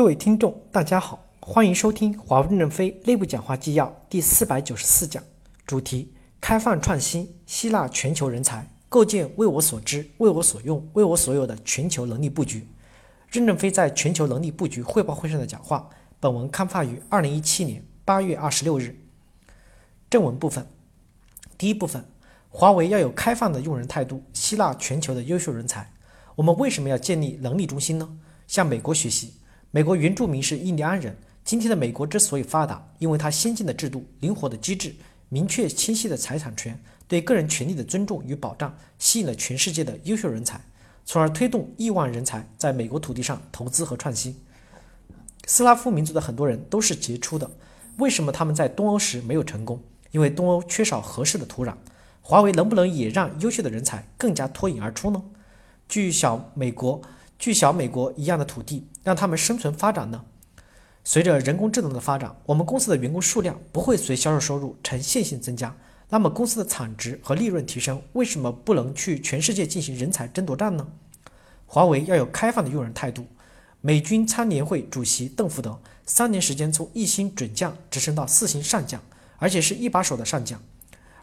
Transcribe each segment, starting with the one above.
各位听众，大家好，欢迎收听华为任正非内部讲话纪要第四百九十四讲，主题：开放创新，吸纳全球人才，构建为我所知、为我所用、为我所有的全球能力布局。任正非在全球能力布局汇报会上的讲话，本文刊发于二零一七年八月二十六日。正文部分，第一部分，华为要有开放的用人态度，吸纳全球的优秀人才。我们为什么要建立能力中心呢？向美国学习。美国原住民是印第安人。今天的美国之所以发达，因为它先进的制度、灵活的机制、明确清晰的财产权、对个人权利的尊重与保障，吸引了全世界的优秀人才，从而推动亿万人才在美国土地上投资和创新。斯拉夫民族的很多人都是杰出的，为什么他们在东欧时没有成功？因为东欧缺少合适的土壤。华为能不能也让优秀的人才更加脱颖而出呢？据小美国。据小美国一样的土地，让他们生存发展呢？随着人工智能的发展，我们公司的员工数量不会随销售收入呈线性增加。那么公司的产值和利润提升，为什么不能去全世界进行人才争夺战呢？华为要有开放的用人态度。美军参联会主席邓福德三年时间从一星准将直升到四星上将，而且是一把手的上将。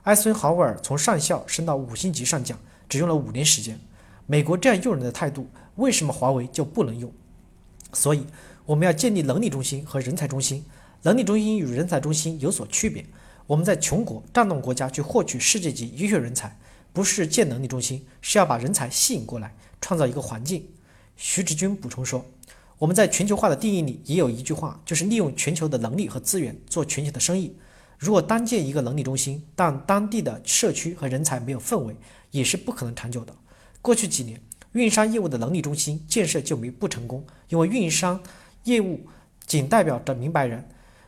艾森豪威尔从上校升到五星级上将，只用了五年时间。美国这样用人的态度。为什么华为就不能用？所以我们要建立能力中心和人才中心。能力中心与人才中心有所区别。我们在穷国战斗国家去获取世界级优秀人才，不是建能力中心，是要把人才吸引过来，创造一个环境。徐志军补充说，我们在全球化的定义里也有一句话，就是利用全球的能力和资源做全球的生意。如果单建一个能力中心，但当地的社区和人才没有氛围，也是不可能长久的。过去几年。运营商业务的能力中心建设就没不成功，因为运营商业务仅代表着明白人，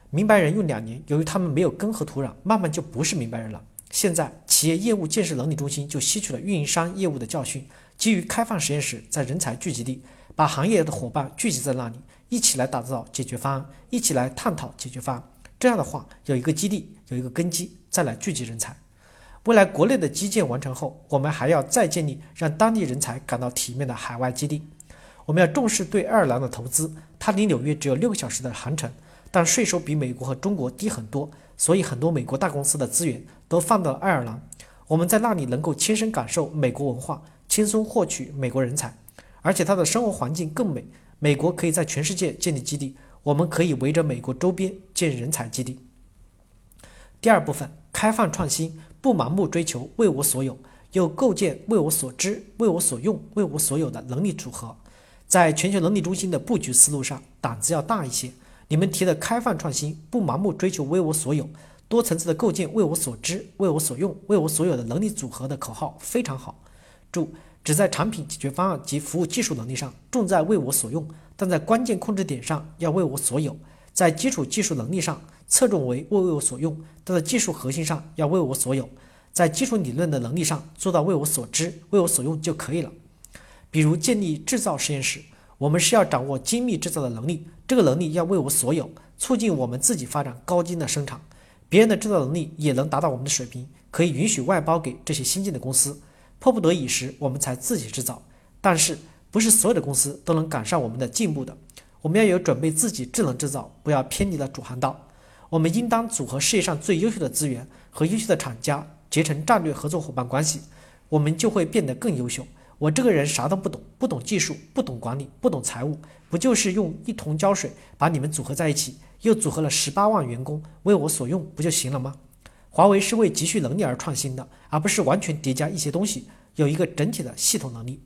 明白人用两年，由于他们没有根和土壤，慢慢就不是明白人了。现在企业业务建设能力中心就吸取了运营商业务的教训，基于开放实验室在人才聚集地，把行业的伙伴聚集在那里，一起来打造解决方案，一起来探讨解决方案。这样的话，有一个基地，有一个根基，再来聚集人才。未来国内的基建完成后，我们还要再建立让当地人才感到体面的海外基地。我们要重视对爱尔兰的投资，它离纽约只有六个小时的航程，但税收比美国和中国低很多，所以很多美国大公司的资源都放到了爱尔兰。我们在那里能够亲身感受美国文化，轻松获取美国人才，而且它的生活环境更美。美国可以在全世界建立基地，我们可以围着美国周边建人才基地。第二部分，开放创新。不盲目追求为我所有，又构建为我所知、为我所用、为我所有的能力组合。在全球能力中心的布局思路上，胆子要大一些。你们提的开放创新、不盲目追求为我所有、多层次的构建为我所知、为我所用、为我所有的能力组合的口号非常好。注：只在产品解决方案及服务技术能力上重在为我所用，但在关键控制点上要为我所有。在基础技术能力上。侧重为为我所用，但在技术核心上要为我所有，在基础理论的能力上做到为我所知、为我所用就可以了。比如建立制造实验室，我们是要掌握精密制造的能力，这个能力要为我所有，促进我们自己发展高精的生产。别人的制造能力也能达到我们的水平，可以允许外包给这些新进的公司。迫不得已时，我们才自己制造。但是不是所有的公司都能赶上我们的进步的，我们要有准备自己智能制造，不要偏离了主航道。我们应当组合世界上最优秀的资源和优秀的厂家，结成战略合作伙伴关系，我们就会变得更优秀。我这个人啥都不懂，不懂技术，不懂管理，不懂财务，不就是用一桶胶水把你们组合在一起，又组合了十八万员工为我所用，不就行了吗？华为是为急需能力而创新的，而不是完全叠加一些东西，有一个整体的系统能力。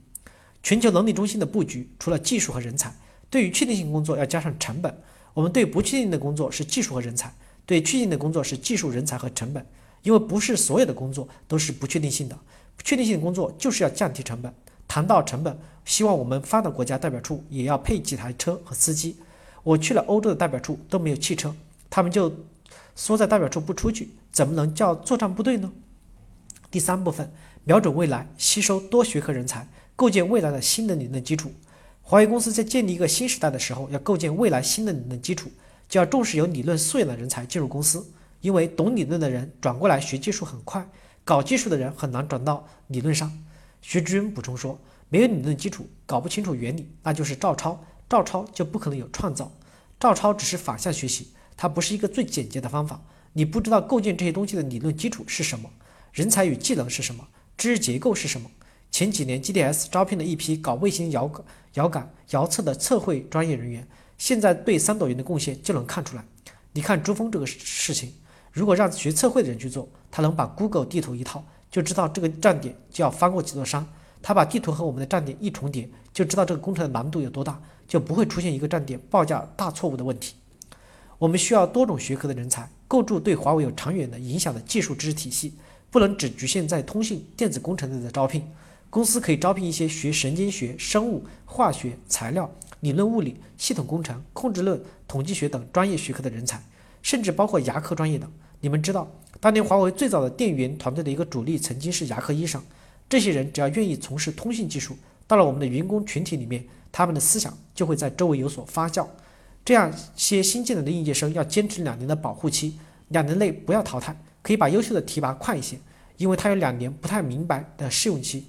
全球能力中心的布局，除了技术和人才，对于确定性工作要加上成本。我们对不确定的工作是技术和人才，对确定的工作是技术、人才和成本。因为不是所有的工作都是不确定性的，不确定性工作就是要降低成本。谈到成本，希望我们发达国家代表处也要配几台车和司机。我去了欧洲的代表处都没有汽车，他们就缩在代表处不出去，怎么能叫作战部队呢？第三部分，瞄准未来，吸收多学科人才，构建未来的新的理论基础。华为公司在建立一个新时代的时候，要构建未来新的理论基础，就要重视有理论素养的人才进入公司，因为懂理论的人转过来学技术很快，搞技术的人很难转到理论上。徐志军补充说，没有理论基础，搞不清楚原理，那就是照抄，照抄就不可能有创造。照抄只是反向学习，它不是一个最简洁的方法。你不知道构建这些东西的理论基础是什么，人才与技能是什么，知识结构是什么。前几年 GDS 招聘了一批搞卫星遥感、遥感、遥测的测绘专业人员，现在对三朵云的贡献就能看出来。你看珠峰这个事情，如果让学测绘的人去做，他能把 Google 地图一套，就知道这个站点就要翻过几座山。他把地图和我们的站点一重叠，就知道这个工程的难度有多大，就不会出现一个站点报价大错误的问题。我们需要多种学科的人才，构筑对华为有长远的影响的技术知识体系，不能只局限在通信、电子工程类的招聘。公司可以招聘一些学神经学、生物、化学、材料、理论物理、系统工程、控制论、统计学等专业学科的人才，甚至包括牙科专业等。你们知道，当年华为最早的电源团队的一个主力曾经是牙科医生。这些人只要愿意从事通信技术，到了我们的员工群体里面，他们的思想就会在周围有所发酵。这样些新进来的应届生要坚持两年的保护期，两年内不要淘汰，可以把优秀的提拔快一些，因为他有两年不太明白的试用期，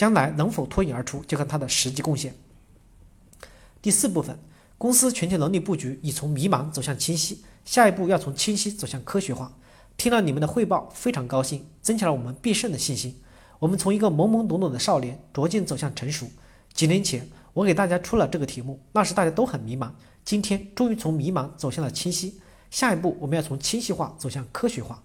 将来能否脱颖而出，就看他的实际贡献。第四部分，公司全球能力布局已从迷茫走向清晰，下一步要从清晰走向科学化。听了你们的汇报，非常高兴，增强了我们必胜的信心。我们从一个懵懵懂懂的少年逐渐走向成熟。几年前，我给大家出了这个题目，那时大家都很迷茫。今天终于从迷茫走向了清晰。下一步，我们要从清晰化走向科学化。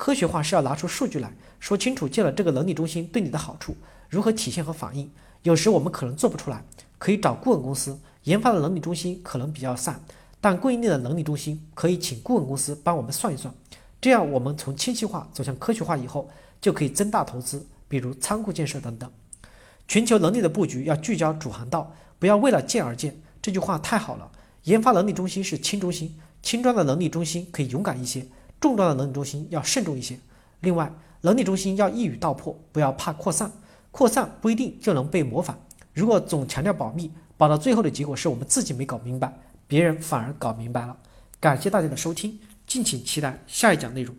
科学化是要拿出数据来说清楚建了这个能力中心对你的好处，如何体现和反映。有时我们可能做不出来，可以找顾问公司研发的能力中心可能比较散，但供应链的能力中心可以请顾问公司帮我们算一算。这样，我们从清晰化走向科学化以后，就可以增大投资。比如仓库建设等等，全球能力的布局要聚焦主航道，不要为了建而建。这句话太好了。研发能力中心是轻中心，轻装的能力中心可以勇敢一些，重大的能力中心要慎重一些。另外，能力中心要一语道破，不要怕扩散，扩散不一定就能被模仿。如果总强调保密，保到最后的结果是我们自己没搞明白，别人反而搞明白了。感谢大家的收听，敬请期待下一讲内容。